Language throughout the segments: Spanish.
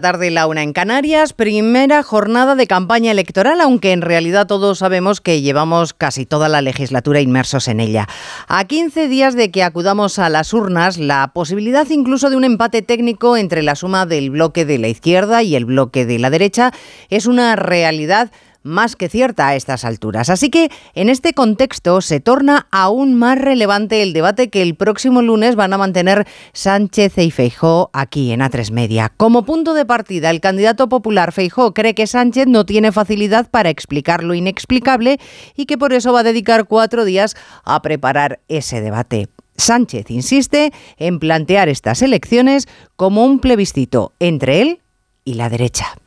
Tarde la una en Canarias, primera jornada de campaña electoral, aunque en realidad todos sabemos que llevamos casi toda la legislatura inmersos en ella. A 15 días de que acudamos a las urnas, la posibilidad incluso de un empate técnico entre la suma del bloque de la izquierda y el bloque de la derecha es una realidad más que cierta a estas alturas. Así que en este contexto se torna aún más relevante el debate que el próximo lunes van a mantener Sánchez y Feijó aquí en A3 Media. Como punto de partida, el candidato popular Feijó cree que Sánchez no tiene facilidad para explicar lo inexplicable y que por eso va a dedicar cuatro días a preparar ese debate. Sánchez insiste en plantear estas elecciones como un plebiscito entre él y la derecha.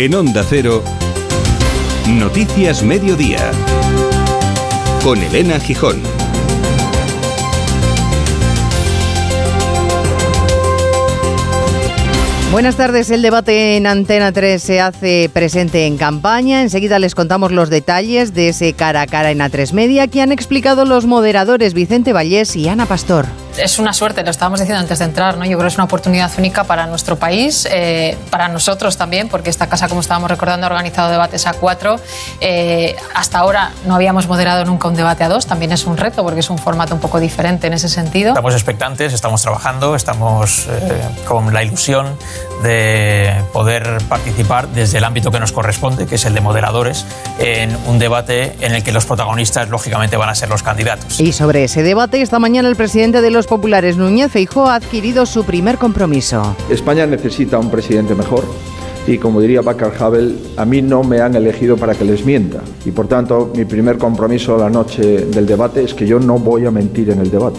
En Onda Cero, Noticias Mediodía, con Elena Gijón. Buenas tardes. El debate en Antena 3 se hace presente en campaña. Enseguida les contamos los detalles de ese cara a cara en A3 Media que han explicado los moderadores Vicente Vallés y Ana Pastor es una suerte, lo estábamos diciendo antes de entrar, ¿no? yo creo que es una oportunidad única para nuestro país, eh, para nosotros también, porque esta casa, como estábamos recordando, ha organizado debates a cuatro. Eh, hasta ahora no habíamos moderado nunca un debate a dos, también es un reto porque es un formato un poco diferente en ese sentido. Estamos expectantes, estamos trabajando, estamos eh, con la ilusión de poder participar desde el ámbito que nos corresponde, que es el de moderadores, en un debate en el que los protagonistas, lógicamente, van a ser los candidatos. Y sobre ese debate, esta mañana el presidente de los populares Núñez Feijóo ha adquirido su primer compromiso. España necesita un presidente mejor y como diría Bacar Havel, a mí no me han elegido para que les mienta. Y por tanto, mi primer compromiso la noche del debate es que yo no voy a mentir en el debate.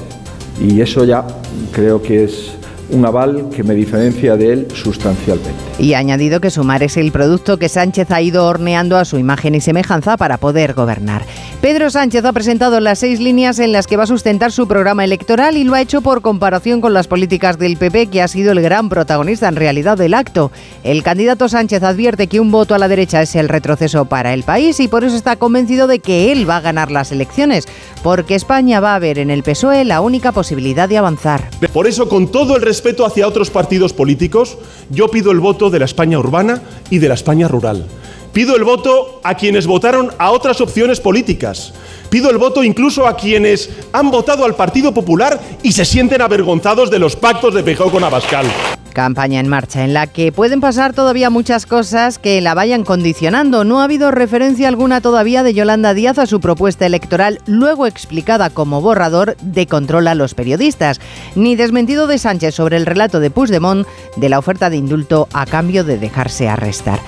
Y eso ya creo que es un aval que me diferencia de él sustancialmente. Y ha añadido que Sumar es el producto que Sánchez ha ido horneando a su imagen y semejanza para poder gobernar. Pedro Sánchez ha presentado las seis líneas en las que va a sustentar su programa electoral y lo ha hecho por comparación con las políticas del PP, que ha sido el gran protagonista en realidad del acto. El candidato Sánchez advierte que un voto a la derecha es el retroceso para el país y por eso está convencido de que él va a ganar las elecciones, porque España va a ver en el PSOE la única posibilidad de avanzar. Por eso, con todo el respeto hacia otros partidos políticos, yo pido el voto de la España urbana y de la España rural. Pido el voto a quienes votaron a otras opciones políticas. Pido el voto incluso a quienes han votado al Partido Popular y se sienten avergonzados de los pactos de Feijóo con Abascal. Campaña en marcha en la que pueden pasar todavía muchas cosas que la vayan condicionando. No ha habido referencia alguna todavía de Yolanda Díaz a su propuesta electoral, luego explicada como borrador de control a los periodistas, ni desmentido de Sánchez sobre el relato de Puigdemont de la oferta de indulto a cambio de dejarse arrestar.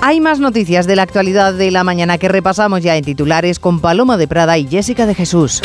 Hay más noticias de la actualidad de la mañana que repasamos ya en titulares con Paloma de Prada y Jessica de Jesús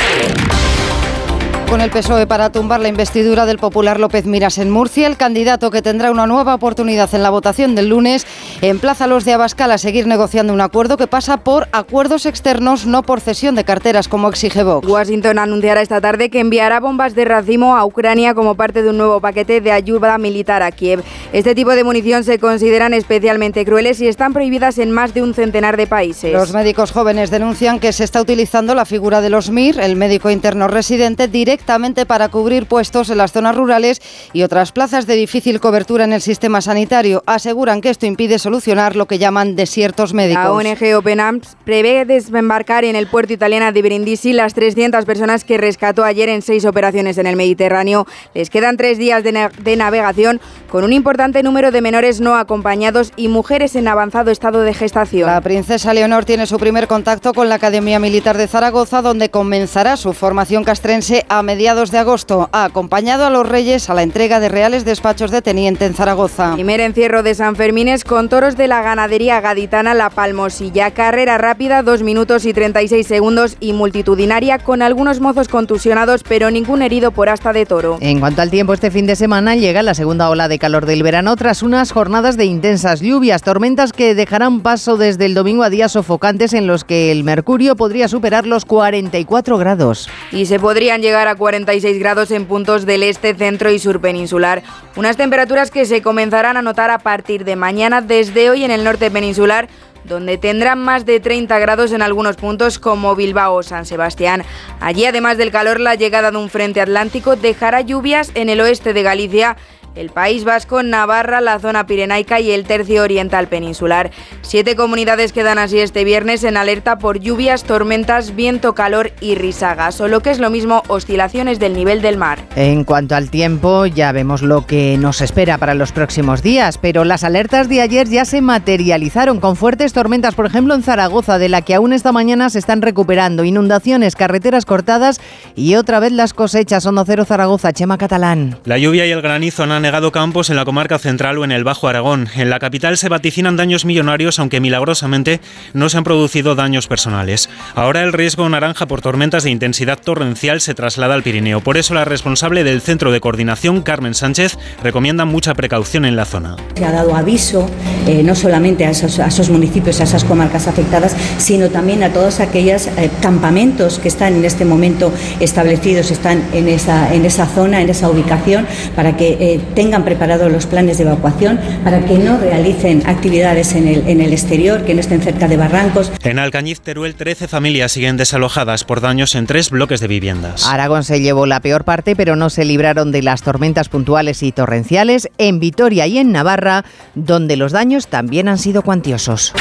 con el PSOE para tumbar la investidura del popular López Miras en Murcia. El candidato que tendrá una nueva oportunidad en la votación del lunes emplaza a los de Abascal a seguir negociando un acuerdo que pasa por acuerdos externos, no por cesión de carteras como exige Vox. Washington anunciará esta tarde que enviará bombas de racimo a Ucrania como parte de un nuevo paquete de ayuda militar a Kiev. Este tipo de munición se consideran especialmente crueles y están prohibidas en más de un centenar de países. Los médicos jóvenes denuncian que se está utilizando la figura de los MIR, el médico interno residente, directamente directamente para cubrir puestos en las zonas rurales y otras plazas de difícil cobertura en el sistema sanitario. Aseguran que esto impide solucionar lo que llaman desiertos médicos. La ONG Open Arms prevé desembarcar en el puerto italiano de Brindisi las 300 personas que rescató ayer en seis operaciones en el Mediterráneo. Les quedan tres días de, de navegación con un importante número de menores no acompañados y mujeres en avanzado estado de gestación. La princesa Leonor tiene su primer contacto con la Academia Militar de Zaragoza, donde comenzará su formación castrense a mediados de agosto. Ha acompañado a los reyes a la entrega de reales despachos de teniente en Zaragoza. Primer encierro de San Fermines con toros de la ganadería gaditana La Palmosilla. Carrera rápida, 2 minutos y 36 segundos y multitudinaria con algunos mozos contusionados pero ningún herido por asta de toro. En cuanto al tiempo, este fin de semana llega la segunda ola de calor del verano tras unas jornadas de intensas lluvias, tormentas que dejarán paso desde el domingo a días sofocantes en los que el mercurio podría superar los 44 grados. Y se podrían llegar a 46 grados en puntos del este, centro y sur peninsular. Unas temperaturas que se comenzarán a notar a partir de mañana desde hoy en el norte peninsular donde tendrán más de 30 grados en algunos puntos como Bilbao o San Sebastián. Allí, además del calor, la llegada de un frente atlántico dejará lluvias en el oeste de Galicia el País Vasco, Navarra, la zona pirenaica y el tercio oriental peninsular. Siete comunidades quedan así este viernes en alerta por lluvias, tormentas, viento, calor y risagas, o lo que es lo mismo, oscilaciones del nivel del mar. En cuanto al tiempo, ya vemos lo que nos espera para los próximos días, pero las alertas de ayer ya se materializaron con fuertes tormentas, por ejemplo en Zaragoza, de la que aún esta mañana se están recuperando, inundaciones, carreteras cortadas y otra vez las cosechas. Onda Cero Zaragoza, Chema Catalán. La lluvia y el granizo han negado campos en la comarca central o en el Bajo Aragón. En la capital se vaticinan daños millonarios, aunque milagrosamente no se han producido daños personales. Ahora el riesgo naranja por tormentas de intensidad torrencial se traslada al Pirineo. Por eso la responsable del Centro de Coordinación, Carmen Sánchez, recomienda mucha precaución en la zona. Se ha dado aviso eh, no solamente a esos, municipios, a esas comarcas afectadas, sino también a todos aquellos eh, campamentos que están en este momento establecidos, están en esa, en esa zona, en esa ubicación, para que eh, tengan preparados los planes de evacuación, para que no realicen actividades en el, en el exterior, que no estén cerca de barrancos. En Alcañiz, Teruel, 13 familias siguen desalojadas por daños en tres bloques de viviendas. Aragón se llevó la peor parte, pero no se libraron de las tormentas puntuales y torrenciales en Vitoria y en Navarra, donde los daños también han sido cuantiosos.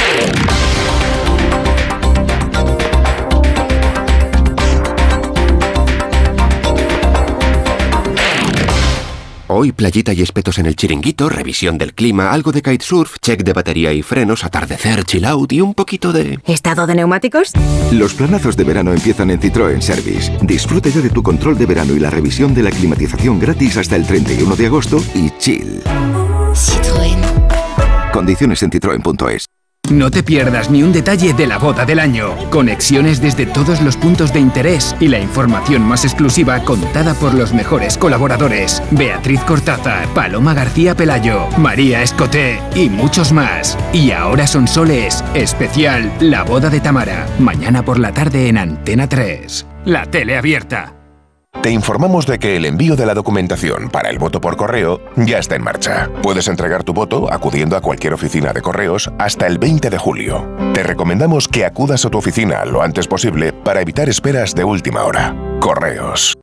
Hoy playita y espetos en el chiringuito, revisión del clima, algo de kitesurf, check de batería y frenos, atardecer, chill out y un poquito de... ¿Estado de neumáticos? Los planazos de verano empiezan en Citroën Service. Disfrute ya de tu control de verano y la revisión de la climatización gratis hasta el 31 de agosto y chill. Citroën. Condiciones en citroen.es. No te pierdas ni un detalle de la boda del año. Conexiones desde todos los puntos de interés y la información más exclusiva contada por los mejores colaboradores. Beatriz Cortázar, Paloma García Pelayo, María Escoté y muchos más. Y ahora son soles. Especial La boda de Tamara. Mañana por la tarde en Antena 3. La tele abierta. Te informamos de que el envío de la documentación para el voto por correo ya está en marcha. Puedes entregar tu voto acudiendo a cualquier oficina de correos hasta el 20 de julio. Te recomendamos que acudas a tu oficina lo antes posible para evitar esperas de última hora. Correos.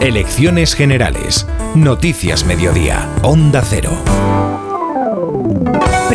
Elecciones Generales. Noticias Mediodía. Onda Cero.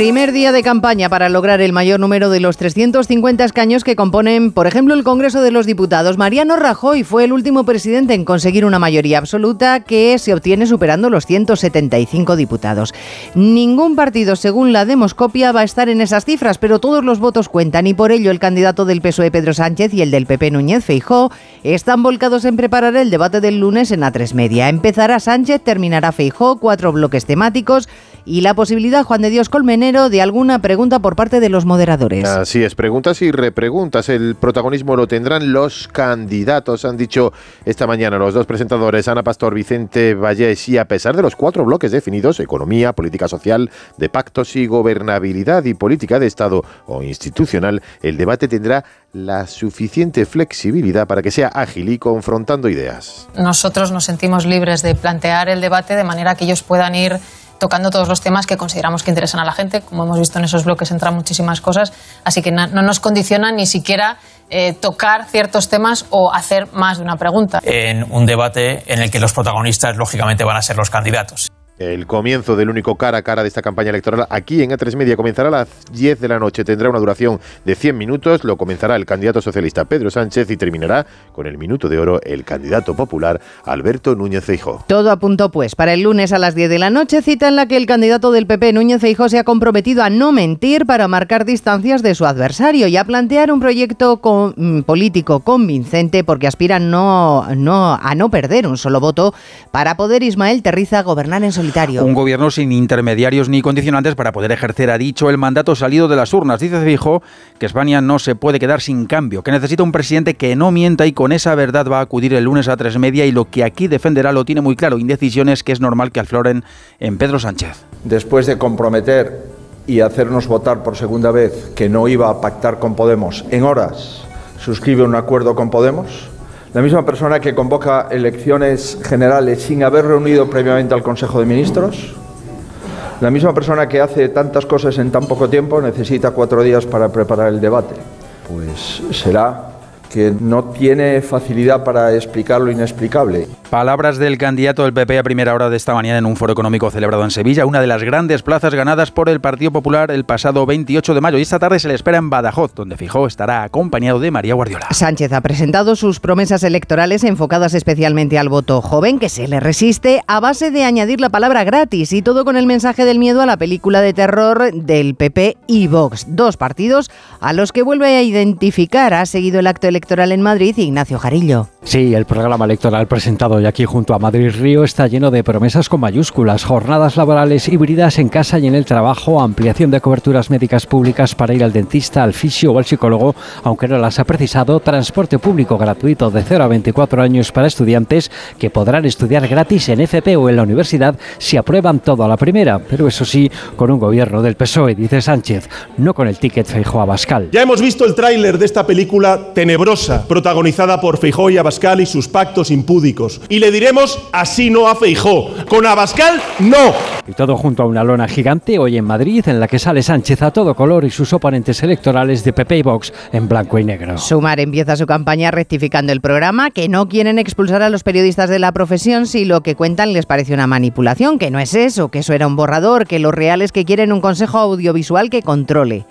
Primer día de campaña para lograr el mayor número de los 350 escaños que componen, por ejemplo, el Congreso de los Diputados. Mariano Rajoy fue el último presidente en conseguir una mayoría absoluta que se obtiene superando los 175 diputados. Ningún partido, según la Demoscopia, va a estar en esas cifras, pero todos los votos cuentan y por ello el candidato del PSOE Pedro Sánchez y el del PP Núñez Feijó están volcados en preparar el debate del lunes en A3 Media. Empezará Sánchez, terminará Feijó, cuatro bloques temáticos y la posibilidad, Juan de Dios Colmenero, de alguna pregunta por parte de los moderadores. Así es, preguntas y repreguntas. El protagonismo lo tendrán los candidatos, han dicho esta mañana los dos presentadores, Ana Pastor, Vicente Vallés, y a pesar de los cuatro bloques definidos, economía, política social, de pactos y gobernabilidad y política de Estado o institucional, el debate tendrá la suficiente flexibilidad para que sea ágil y confrontando ideas. Nosotros nos sentimos libres de plantear el debate de manera que ellos puedan ir tocando todos los temas que consideramos que interesan a la gente. Como hemos visto en esos bloques entran muchísimas cosas, así que no nos condiciona ni siquiera eh, tocar ciertos temas o hacer más de una pregunta. En un debate en el que los protagonistas lógicamente van a ser los candidatos. El comienzo del único cara a cara de esta campaña electoral aquí en A3 Media comenzará a las 10 de la noche. Tendrá una duración de 100 minutos. Lo comenzará el candidato socialista Pedro Sánchez y terminará con el minuto de oro el candidato popular Alberto Núñez Feijó. Todo apuntó pues para el lunes a las 10 de la noche, cita en la que el candidato del PP Núñez Feijó se ha comprometido a no mentir para marcar distancias de su adversario y a plantear un proyecto mm, político convincente porque aspira no, no, a no perder un solo voto para poder Ismael Terriza gobernar en solitario. Un gobierno sin intermediarios ni condicionantes para poder ejercer, ha dicho, el mandato salido de las urnas. Dice Fijo que España no se puede quedar sin cambio, que necesita un presidente que no mienta y con esa verdad va a acudir el lunes a tres media y lo que aquí defenderá lo tiene muy claro. Indecisiones que es normal que afloren en Pedro Sánchez. Después de comprometer y hacernos votar por segunda vez que no iba a pactar con Podemos en horas, suscribe un acuerdo con Podemos la misma persona que convoca elecciones generales sin haber reunido previamente al Consejo de Ministros, La misma persona que hace tantas cosas en tan poco tiempo necesita cuatro días para preparar el debate. Pues será que no tiene facilidad para explicar lo inexplicable. Palabras del candidato del PP a primera hora de esta mañana en un foro económico celebrado en Sevilla, una de las grandes plazas ganadas por el Partido Popular el pasado 28 de mayo. Y esta tarde se le espera en Badajoz, donde Fijó estará acompañado de María Guardiola. Sánchez ha presentado sus promesas electorales enfocadas especialmente al voto joven, que se le resiste a base de añadir la palabra gratis y todo con el mensaje del miedo a la película de terror del PP y Vox, dos partidos a los que vuelve a identificar. Ha seguido el acto electoral en Madrid Ignacio Jarillo. Sí, el programa electoral presentado hoy aquí junto a Madrid Río está lleno de promesas con mayúsculas, jornadas laborales híbridas en casa y en el trabajo, ampliación de coberturas médicas públicas para ir al dentista, al fisio o al psicólogo, aunque no las ha precisado, transporte público gratuito de 0 a 24 años para estudiantes que podrán estudiar gratis en FP o en la universidad si aprueban todo a la primera, pero eso sí, con un gobierno del PSOE, dice Sánchez, no con el ticket Feijóo Abascal. Ya hemos visto el tráiler de esta película tenebrosa, protagonizada por Feijóo y Abascal y sus pactos impúdicos. Y le diremos así no a Feijó. Con Abascal, no. Y todo junto a una lona gigante hoy en Madrid en la que sale Sánchez a todo color y sus oponentes electorales de PP y Vox en blanco y negro. Sumar empieza su campaña rectificando el programa, que no quieren expulsar a los periodistas de la profesión si lo que cuentan les parece una manipulación, que no es eso, que eso era un borrador, que lo real es que quieren un consejo audiovisual que controle.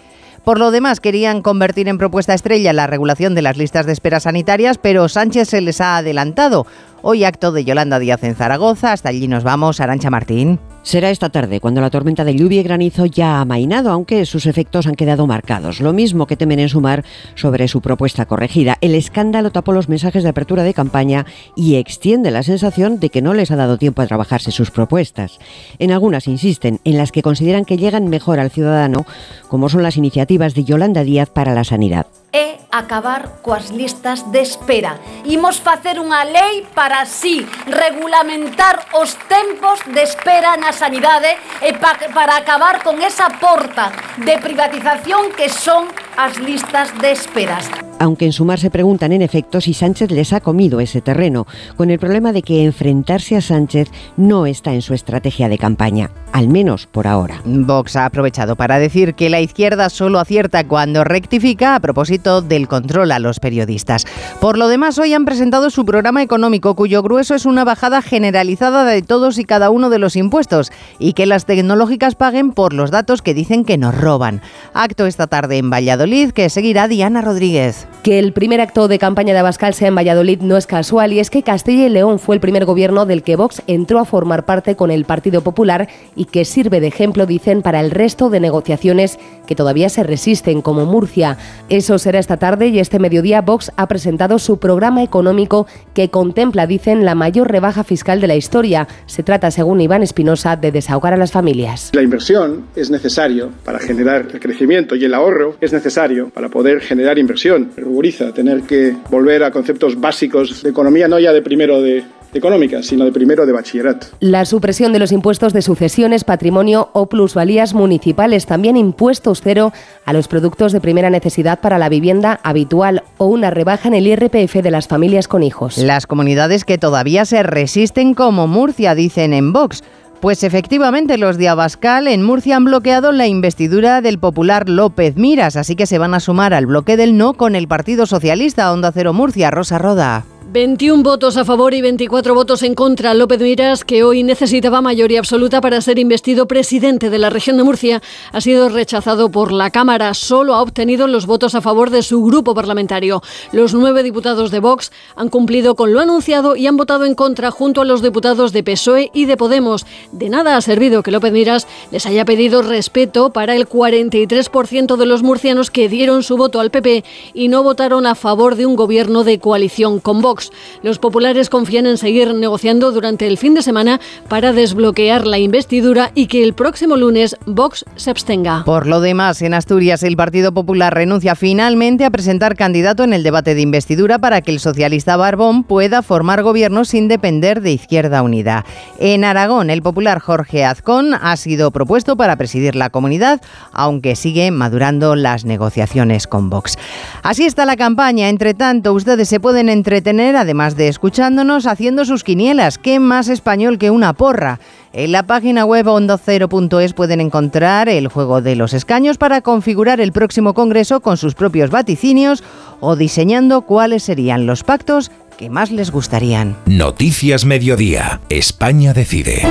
Por lo demás, querían convertir en propuesta estrella la regulación de las listas de espera sanitarias, pero Sánchez se les ha adelantado. Hoy acto de Yolanda Díaz en Zaragoza. Hasta allí nos vamos. Arancha Martín. Será esta tarde, cuando la tormenta de lluvia y granizo ya ha amainado, aunque sus efectos han quedado marcados. Lo mismo que temen en sumar sobre su propuesta corregida. El escándalo tapó los mensajes de apertura de campaña y extiende la sensación de que no les ha dado tiempo a trabajarse sus propuestas. En algunas insisten, en las que consideran que llegan mejor al ciudadano, como son las iniciativas de Yolanda Díaz para la sanidad. é acabar coas listas de espera. Imos facer unha lei para así regulamentar os tempos de espera na sanidade e pa, para acabar con esa porta de privatización que son as listas de esperas. Aunque en Sumar se preguntan en efecto si Sánchez les ha comido ese terreno, con el problema de que enfrentarse a Sánchez no está en su estrategia de campaña, al menos por ahora. Vox ha aprovechado para decir que la izquierda solo acierta cuando rectifica a propósito del control a los periodistas. Por lo demás, hoy han presentado su programa económico, cuyo grueso es una bajada generalizada de todos y cada uno de los impuestos y que las tecnológicas paguen por los datos que dicen que nos roban. Acto esta tarde en Valladolid que seguirá Diana Rodríguez. Que el primer acto de campaña de Abascal sea en Valladolid no es casual y es que Castilla y León fue el primer gobierno del que Vox entró a formar parte con el Partido Popular y que sirve de ejemplo, dicen, para el resto de negociaciones que todavía se resisten, como Murcia. Eso será esta tarde y este mediodía Vox ha presentado su programa económico que contempla, dicen, la mayor rebaja fiscal de la historia. Se trata, según Iván Espinosa, de desahogar a las familias. La inversión es necesario para generar el crecimiento y el ahorro es necesario para poder generar inversión ruboriza tener que volver a conceptos básicos de economía, no ya de primero de económica, sino de primero de bachillerato. La supresión de los impuestos de sucesiones, patrimonio o plusvalías municipales, también impuestos cero a los productos de primera necesidad para la vivienda habitual o una rebaja en el IRPF de las familias con hijos. Las comunidades que todavía se resisten como Murcia, dicen en Vox. Pues efectivamente los de Abascal en Murcia han bloqueado la investidura del popular López Miras, así que se van a sumar al bloque del no con el Partido Socialista Onda Cero Murcia, Rosa Roda. 21 votos a favor y 24 votos en contra. López Miras, que hoy necesitaba mayoría absoluta para ser investido presidente de la región de Murcia, ha sido rechazado por la Cámara. Solo ha obtenido los votos a favor de su grupo parlamentario. Los nueve diputados de Vox han cumplido con lo anunciado y han votado en contra junto a los diputados de PSOE y de Podemos. De nada ha servido que López Miras les haya pedido respeto para el 43% de los murcianos que dieron su voto al PP y no votaron a favor de un gobierno de coalición con Los populares confían en seguir negociando durante el fin de semana para desbloquear la investidura y que el próximo lunes Vox se abstenga. Por lo demás, en Asturias el Partido Popular renuncia finalmente a presentar candidato en el debate de investidura para que el socialista Barbón pueda formar gobierno sin depender de Izquierda Unida. En Aragón, el popular Jorge Azcón ha sido propuesto para presidir la comunidad, aunque sigue madurando las negociaciones con Vox. Así está la campaña. Entre tanto, ustedes se pueden entretener además de escuchándonos, haciendo sus quinielas. ¿Qué más español que una porra? En la página web ondocero.es pueden encontrar el juego de los escaños para configurar el próximo Congreso con sus propios vaticinios o diseñando cuáles serían los pactos que más les gustarían. Noticias Mediodía. España decide.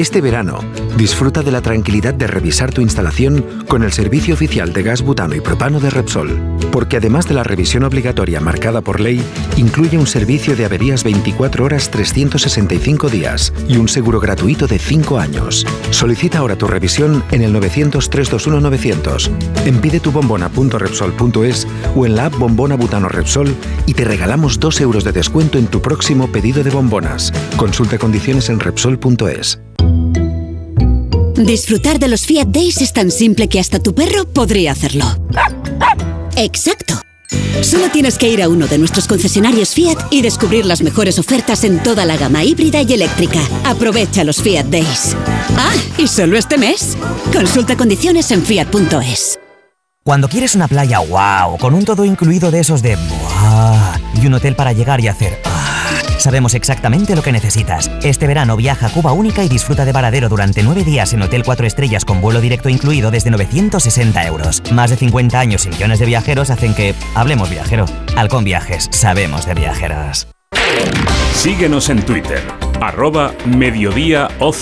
Este verano, disfruta de la tranquilidad de revisar tu instalación con el servicio oficial de gas butano y propano de Repsol, porque además de la revisión obligatoria marcada por ley, incluye un servicio de averías 24 horas 365 días y un seguro gratuito de 5 años. Solicita ahora tu revisión en el 900-321-900, en pidetubombona.repsol.es o en la app Bombona Butano Repsol y te regalamos 2 euros de descuento en tu próximo pedido de bombonas. Consulta condiciones en Repsol.es. Disfrutar de los Fiat Days es tan simple que hasta tu perro podría hacerlo. Exacto. Solo tienes que ir a uno de nuestros concesionarios Fiat y descubrir las mejores ofertas en toda la gama híbrida y eléctrica. Aprovecha los Fiat Days. Ah, y solo este mes. Consulta condiciones en fiat.es. Cuando quieres una playa wow, con un todo incluido de esos de wow, y un hotel para llegar y hacer ah, sabemos exactamente lo que necesitas. Este verano viaja a Cuba Única y disfruta de Varadero durante nueve días en Hotel 4 Estrellas con vuelo directo incluido desde 960 euros. Más de 50 años y millones de viajeros hacen que hablemos viajero. Halcón Viajes, sabemos de viajeros. Síguenos en Twitter, arroba mediodíaoc.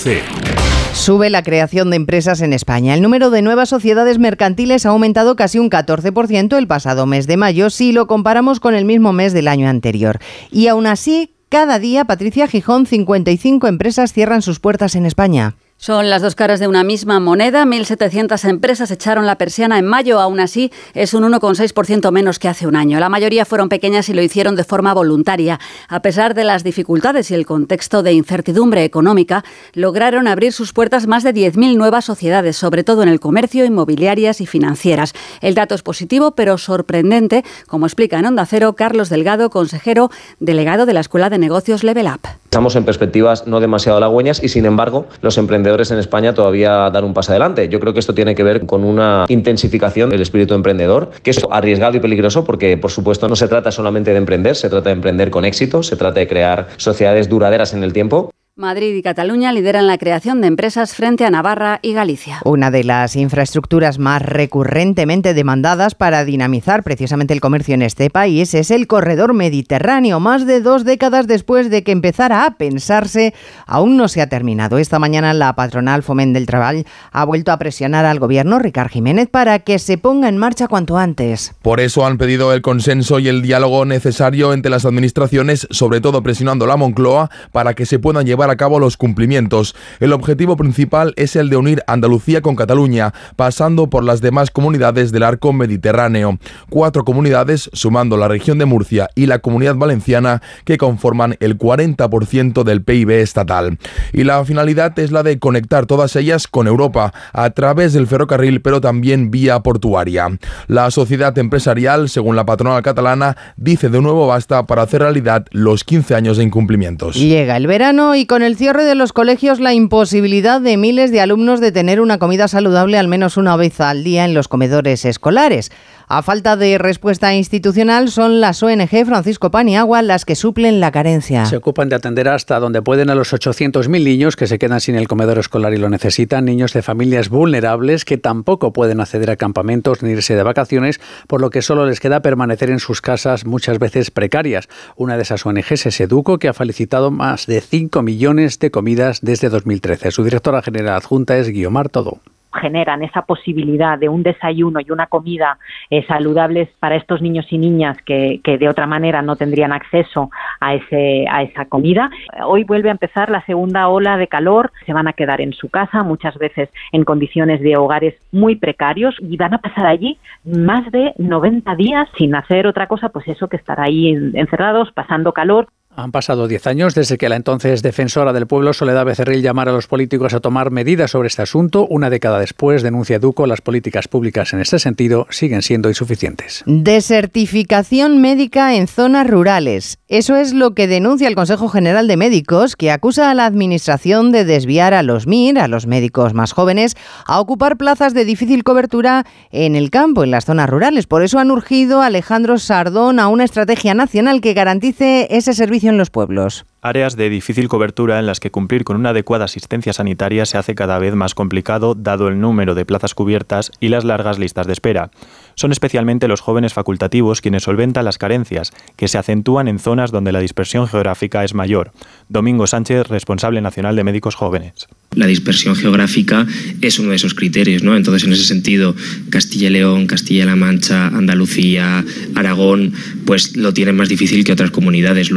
Sube la creación de empresas en España. El número de nuevas sociedades mercantiles ha aumentado casi un 14% el pasado mes de mayo si lo comparamos con el mismo mes del año anterior. Y aún así, cada día, Patricia Gijón, 55 empresas cierran sus puertas en España. Son las dos caras de una misma moneda. 1.700 empresas echaron la persiana en mayo. Aún así, es un 1,6% menos que hace un año. La mayoría fueron pequeñas y lo hicieron de forma voluntaria. A pesar de las dificultades y el contexto de incertidumbre económica, lograron abrir sus puertas más de 10.000 nuevas sociedades, sobre todo en el comercio, inmobiliarias y financieras. El dato es positivo, pero sorprendente, como explica en Onda Cero Carlos Delgado, consejero delegado de la Escuela de Negocios Level Up. Estamos en perspectivas no demasiado halagüeñas y, sin embargo, los emprendedores en España todavía dan un paso adelante. Yo creo que esto tiene que ver con una intensificación del espíritu emprendedor, que es arriesgado y peligroso porque, por supuesto, no se trata solamente de emprender, se trata de emprender con éxito, se trata de crear sociedades duraderas en el tiempo. Madrid y Cataluña lideran la creación de empresas frente a Navarra y Galicia. Una de las infraestructuras más recurrentemente demandadas para dinamizar precisamente el comercio en este país es el corredor mediterráneo. Más de dos décadas después de que empezara a pensarse, aún no se ha terminado. Esta mañana la patronal Foment del Trabajo ha vuelto a presionar al gobierno Ricard Jiménez para que se ponga en marcha cuanto antes. Por eso han pedido el consenso y el diálogo necesario entre las administraciones, sobre todo presionando a la Moncloa para que se puedan llevar a cabo los cumplimientos. El objetivo principal es el de unir Andalucía con Cataluña, pasando por las demás comunidades del arco mediterráneo. Cuatro comunidades, sumando la región de Murcia y la comunidad valenciana, que conforman el 40% del PIB estatal. Y la finalidad es la de conectar todas ellas con Europa, a través del ferrocarril, pero también vía portuaria. La sociedad empresarial, según la patronal catalana, dice de nuevo basta para hacer realidad los 15 años de incumplimientos. Llega el verano y con con el cierre de los colegios, la imposibilidad de miles de alumnos de tener una comida saludable al menos una vez al día en los comedores escolares. A falta de respuesta institucional, son las ONG Francisco Paniagua las que suplen la carencia. Se ocupan de atender hasta donde pueden a los 800.000 niños que se quedan sin el comedor escolar y lo necesitan, niños de familias vulnerables que tampoco pueden acceder a campamentos ni irse de vacaciones, por lo que solo les queda permanecer en sus casas muchas veces precarias. Una de esas ONGs es Educo, que ha felicitado más de 5 millones de comidas desde 2013. Su directora general adjunta es Guiomar Todo generan esa posibilidad de un desayuno y una comida eh, saludables para estos niños y niñas que, que, de otra manera no tendrían acceso a, ese, a esa comida. Hoy vuelve a empezar la segunda ola de calor, se van a quedar en su casa, muchas veces en condiciones de hogares muy precarios y van a pasar allí más de 90 días sin hacer otra cosa, pues eso que estar ahí encerrados, pasando calor. Han pasado 10 años desde que la entonces defensora del pueblo, Soledad Becerril, llamara a los políticos a tomar medidas sobre este asunto. Una década después, denuncia Duco, las políticas públicas en este sentido siguen siendo insuficientes. Desertificación médica en zonas rurales. Eso es lo que denuncia el Consejo General de Médicos, que acusa a la Administración de desviar a los MIR, a los médicos más jóvenes, a ocupar plazas de difícil cobertura en el campo, en las zonas rurales. Por eso han urgido a Alejandro Sardón a una estrategia nacional que garantice ese servicio en los pueblos. Áreas de difícil cobertura en las que cumplir con una adecuada asistencia sanitaria se hace cada vez más complicado dado el número de plazas cubiertas y las largas listas de espera. Son especialmente los jóvenes facultativos quienes solventan las carencias, que se acentúan en zonas donde la dispersión geográfica es mayor. Domingo Sánchez, responsable nacional de médicos jóvenes. La dispersión geográfica es uno de esos criterios, ¿no? Entonces, en ese sentido, Castilla y León, Castilla-La Mancha, Andalucía, Aragón, pues lo tienen más difícil que otras comunidades.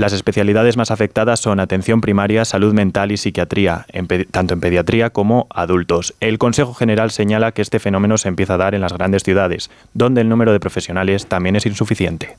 Las especialidades más afectadas son atención primaria, salud mental y psiquiatría, tanto en pediatría como adultos. El Consejo General señala que este fenómeno se empieza a dar en las grandes ciudades, donde el número de profesionales también es insuficiente.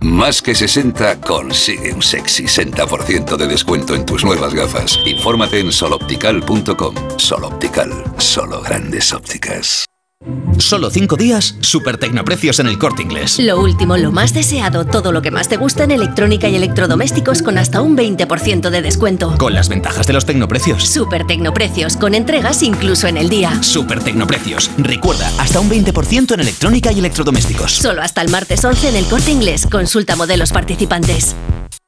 Más que 60 consigue un sexy 60% de descuento en tus nuevas gafas. Infórmate en soloptical.com. Soloptical, solo grandes ópticas. Solo cinco días, super tecnoprecios en el corte inglés. Lo último, lo más deseado, todo lo que más te gusta en electrónica y electrodomésticos con hasta un 20% de descuento. Con las ventajas de los tecnoprecios. Super tecnoprecios, con entregas incluso en el día. Super tecnoprecios. Recuerda, hasta un 20% en electrónica y electrodomésticos. Solo hasta el martes 11 en el corte inglés. Consulta modelos participantes.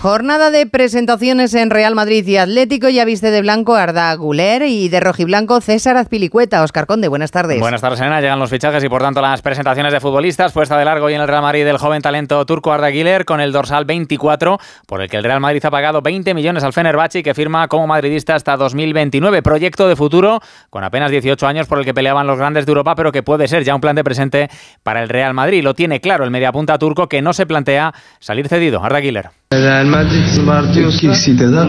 Jornada de presentaciones en Real Madrid y Atlético. Ya viste de blanco Arda Guler y de rojiblanco César Azpilicueta. Oscar Conde, buenas tardes. Buenas tardes, Elena. Llegan los fichajes y por tanto las presentaciones de futbolistas. Puesta de largo y en el Real Madrid del joven talento turco Arda Güler con el dorsal 24, por el que el Real Madrid ha pagado 20 millones al Fenerbahce que firma como madridista hasta 2029. Proyecto de futuro con apenas 18 años por el que peleaban los grandes de Europa, pero que puede ser ya un plan de presente para el Real Madrid. Lo tiene claro el mediapunta turco que no se plantea salir cedido. Arda Güler. Que si te da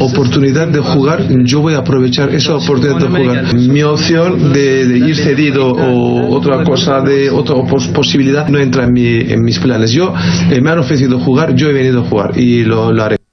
oportunidad de jugar, yo voy a aprovechar esa oportunidad de jugar. Mi opción de, ir cedido o otra cosa de otra posibilidad no entra en, mi, en mis planes. Yo eh, me han ofrecido jugar, yo he venido a jugar y lo haré.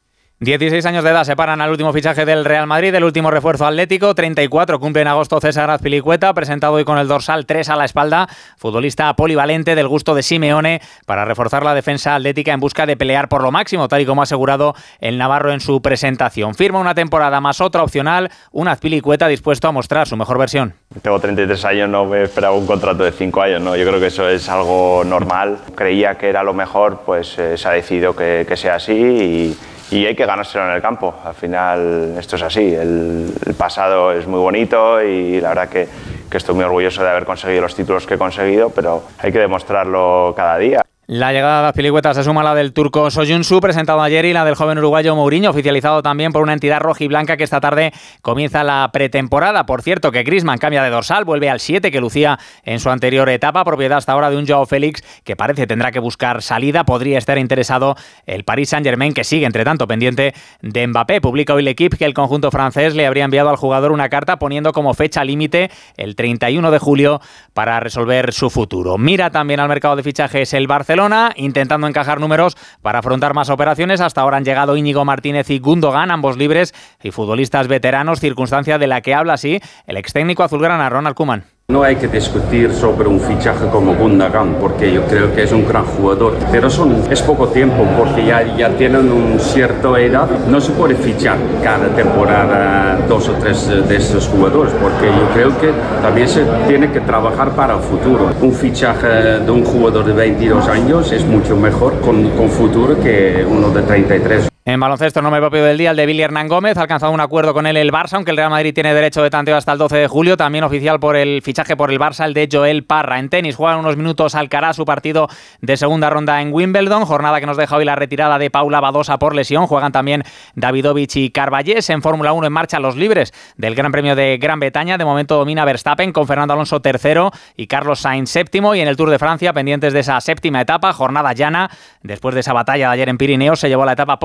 16 años de edad separan al último fichaje del Real Madrid, el último refuerzo atlético. 34 cumple en agosto César Azpilicueta, presentado hoy con el dorsal 3 a la espalda. Futbolista polivalente del gusto de Simeone para reforzar la defensa atlética en busca de pelear por lo máximo, tal y como ha asegurado el Navarro en su presentación. Firma una temporada más otra opcional, un Azpilicueta dispuesto a mostrar su mejor versión. Tengo 33 años, no me esperaba un contrato de 5 años, ¿no? yo creo que eso es algo normal. Creía que era lo mejor, pues eh, se ha decidido que, que sea así y y hay que ganárselo en el campo. Al final esto es así, el, pasado es muy bonito y la verdad que, que estoy muy orgulloso de haber conseguido los títulos que he conseguido, pero hay que demostrarlo cada día. La llegada de las piligüetas se suma a la del turco Soyunsu, presentado ayer, y la del joven uruguayo Mourinho, oficializado también por una entidad roja y blanca que esta tarde comienza la pretemporada. Por cierto, que Grisman cambia de dorsal, vuelve al 7 que lucía en su anterior etapa, propiedad hasta ahora de un Joao Félix que parece tendrá que buscar salida. Podría estar interesado el Paris Saint-Germain, que sigue, entre tanto, pendiente de Mbappé. Publica hoy el equipo que el conjunto francés le habría enviado al jugador una carta poniendo como fecha límite el 31 de julio para resolver su futuro. Mira también al mercado de fichajes el Barcelona intentando encajar números para afrontar más operaciones. Hasta ahora han llegado Íñigo Martínez y Gundogan, ambos libres y futbolistas veteranos, circunstancia de la que habla así el ex técnico azulgrana Ronald Kuman. No hay que discutir sobre un fichaje como Gundogan porque yo creo que es un gran jugador, pero son, es poco tiempo porque ya, ya tienen una cierta edad. No se puede fichar cada temporada dos o tres de esos jugadores porque yo creo que también se tiene que trabajar para el futuro. Un fichaje de un jugador de 22 años es mucho mejor con, con futuro que uno de 33. En baloncesto, nombre propio del día, el de Billy Hernán Gómez. Ha alcanzado un acuerdo con él el Barça, aunque el Real Madrid tiene derecho de tanteo hasta el 12 de julio. También oficial por el fichaje por el Barça, el de Joel Parra. En tenis juegan unos minutos Alcaraz su partido de segunda ronda en Wimbledon. Jornada que nos deja hoy la retirada de Paula Badosa por lesión. Juegan también Davidovich y Carballés. En Fórmula 1 en marcha los libres del Gran Premio de Gran Bretaña. De momento domina Verstappen con Fernando Alonso tercero y Carlos Sainz séptimo. Y en el Tour de Francia, pendientes de esa séptima etapa, jornada llana. Después de esa batalla de ayer en Pirineos, se llevó la etapa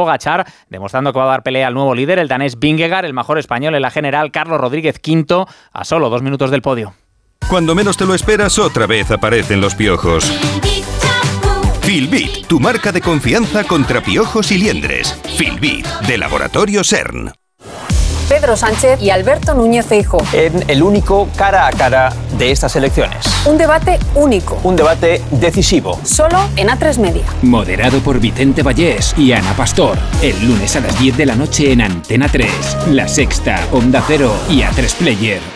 Demostrando que va a dar pelea al nuevo líder, el danés Vingegaard, el mejor español en la general, Carlos Rodríguez quinto, a solo dos minutos del podio. Cuando menos te lo esperas, otra vez aparecen los piojos. Filbit, tu marca de confianza contra piojos y liendres. Filbit, de Laboratorio CERN. Pedro Sánchez y Alberto Núñez Feijóo. En el único cara a cara de estas elecciones. Un debate único. Un debate decisivo. Solo en A3 Media. Moderado por Vicente Vallés y Ana Pastor. El lunes a las 10 de la noche en Antena 3. La Sexta, Onda Cero y A3 Player.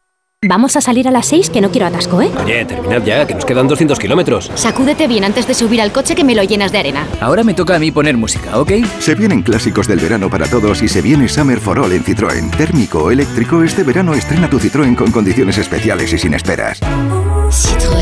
Vamos a salir a las 6, que no quiero atasco, ¿eh? Oye, terminad ya, que nos quedan 200 kilómetros. Sacúdete bien antes de subir al coche que me lo llenas de arena. Ahora me toca a mí poner música, ¿ok? Se vienen clásicos del verano para todos y se viene Summer for All en Citroën. Térmico o eléctrico, este verano estrena tu Citroën con condiciones especiales y sin esperas. Citroën.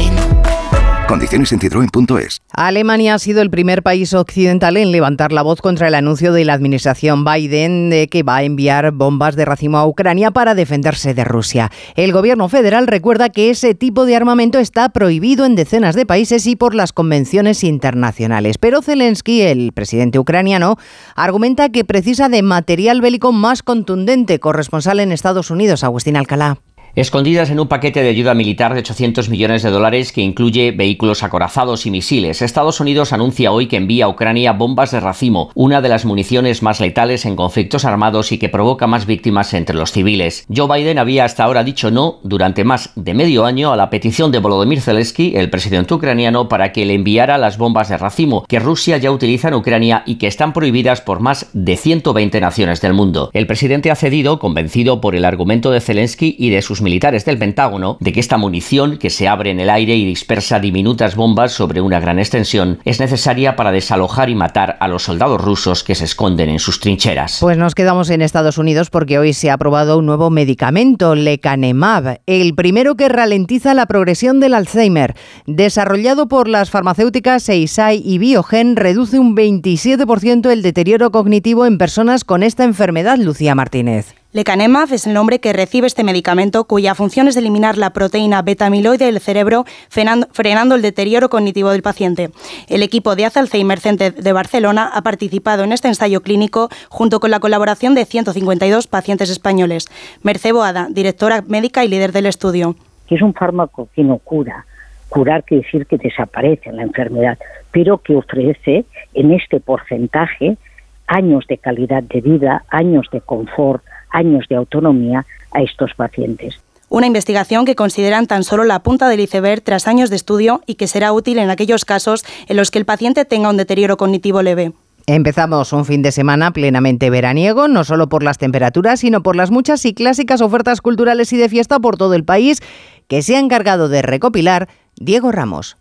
Condiciones en citroen.es. Alemania ha sido el primer país occidental en levantar la voz contra el anuncio de la administración Biden de que va a enviar bombas de racimo a Ucrania para defenderse de Rusia. El gobierno federal recuerda que ese tipo de armamento está prohibido en decenas de países y por las convenciones internacionales. Pero Zelensky, el presidente ucraniano, argumenta que precisa de material bélico más contundente. Corresponsal en Estados Unidos, Agustín Alcalá escondidas en un paquete de ayuda militar de 800 millones de dólares que incluye vehículos acorazados y misiles. Estados Unidos anuncia hoy que envía a Ucrania bombas de racimo, una de las municiones más letales en conflictos armados y que provoca más víctimas entre los civiles. Joe Biden había hasta ahora dicho no durante más de medio año a la petición de Volodymyr Zelensky, el presidente ucraniano, para que le enviara las bombas de racimo que Rusia ya utiliza en Ucrania y que están prohibidas por más de 120 naciones del mundo. El presidente ha cedido, convencido por el argumento de Zelensky y de sus militares del Pentágono de que esta munición, que se abre en el aire y dispersa diminutas bombas sobre una gran extensión, es necesaria para desalojar y matar a los soldados rusos que se esconden en sus trincheras. Pues nos quedamos en Estados Unidos porque hoy se ha aprobado un nuevo medicamento, lecanemab, el primero que ralentiza la progresión del Alzheimer. Desarrollado por las farmacéuticas Eisai y Biogen, reduce un 27% el deterioro cognitivo en personas con esta enfermedad, Lucía Martínez. Lecanemab es el nombre que recibe este medicamento cuya función es eliminar la proteína beta-amiloide del cerebro frenando el deterioro cognitivo del paciente. El equipo de Alzheimer Center de Barcelona ha participado en este ensayo clínico junto con la colaboración de 152 pacientes españoles. Merce Boada, directora médica y líder del estudio. Es un fármaco que no cura. Curar quiere decir que desaparece la enfermedad, pero que ofrece en este porcentaje años de calidad de vida, años de confort, años de autonomía a estos pacientes. Una investigación que consideran tan solo la punta del iceberg tras años de estudio y que será útil en aquellos casos en los que el paciente tenga un deterioro cognitivo leve. Empezamos un fin de semana plenamente veraniego, no solo por las temperaturas, sino por las muchas y clásicas ofertas culturales y de fiesta por todo el país que se ha encargado de recopilar Diego Ramos.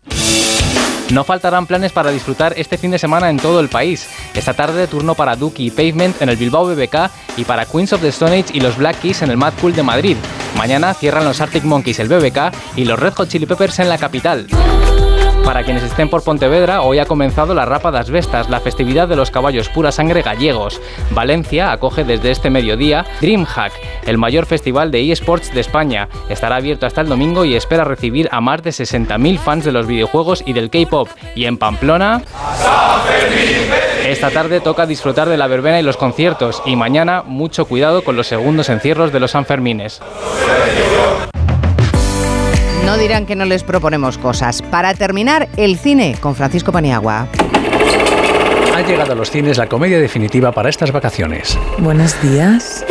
No faltarán planes para disfrutar este fin de semana en todo el país. Esta tarde turno para Duki y Pavement en el Bilbao BBK y para Queens of the Stone Age y los Black Keys en el Mad Cool de Madrid. Mañana cierran los Arctic Monkeys el BBK y los Red Hot Chili Peppers en la capital. Para quienes estén por Pontevedra, hoy ha comenzado la Rapa das Vestas, la festividad de los caballos pura sangre gallegos. Valencia acoge desde este mediodía DreamHack, el mayor festival de eSports de España. Estará abierto hasta el domingo y espera recibir a más de 60.000 fans de los videojuegos y del K-pop. Y en Pamplona... Esta tarde toca disfrutar de la verbena y los conciertos y mañana mucho cuidado con los segundos encierros de los Sanfermines. No dirán que no les proponemos cosas. Para terminar, el cine con Francisco Paniagua. Ha llegado a los cines la comedia definitiva para estas vacaciones. Buenos días.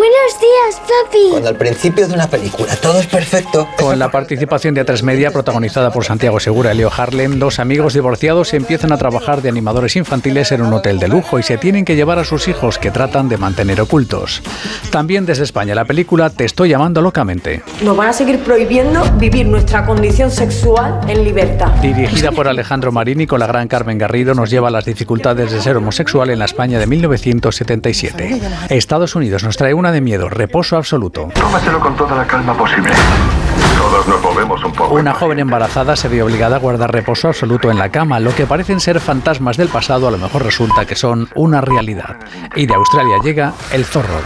Días, papi. Cuando al principio de una película todo es perfecto. Con la participación de A3 Media, protagonizada por Santiago Segura y Leo Harlem, dos amigos divorciados empiezan a trabajar de animadores infantiles en un hotel de lujo y se tienen que llevar a sus hijos que tratan de mantener ocultos. También desde España, la película Te estoy llamando locamente. Nos van a seguir prohibiendo vivir nuestra condición sexual en libertad. Dirigida por Alejandro Marini con la gran Carmen Garrido, nos lleva a las dificultades de ser homosexual en la España de 1977. Estados Unidos nos trae una de miedo, reposo absoluto. Tómatelo con toda la calma posible. Todos nos movemos un poco. Una joven embarazada se ve obligada a guardar reposo absoluto en la cama. Lo que parecen ser fantasmas del pasado a lo mejor resulta que son una realidad. Y de Australia llega el zorro.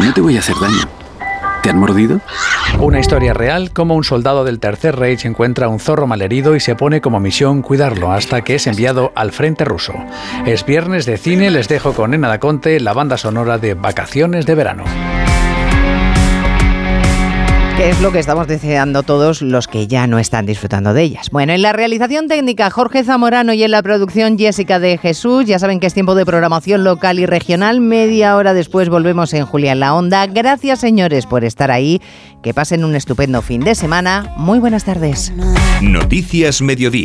No te voy a hacer daño. ¿Te han mordido? Una historia real, como un soldado del Tercer Reich encuentra un zorro malherido y se pone como misión cuidarlo hasta que es enviado al frente ruso. Es viernes de cine, les dejo con Ena da Conte, la banda sonora de Vacaciones de Verano. Que es lo que estamos deseando todos los que ya no están disfrutando de ellas. Bueno, en la realización técnica Jorge Zamorano y en la producción Jessica de Jesús. Ya saben que es tiempo de programación local y regional. Media hora después volvemos en Julia la Onda. Gracias señores por estar ahí. Que pasen un estupendo fin de semana. Muy buenas tardes. Noticias Mediodía.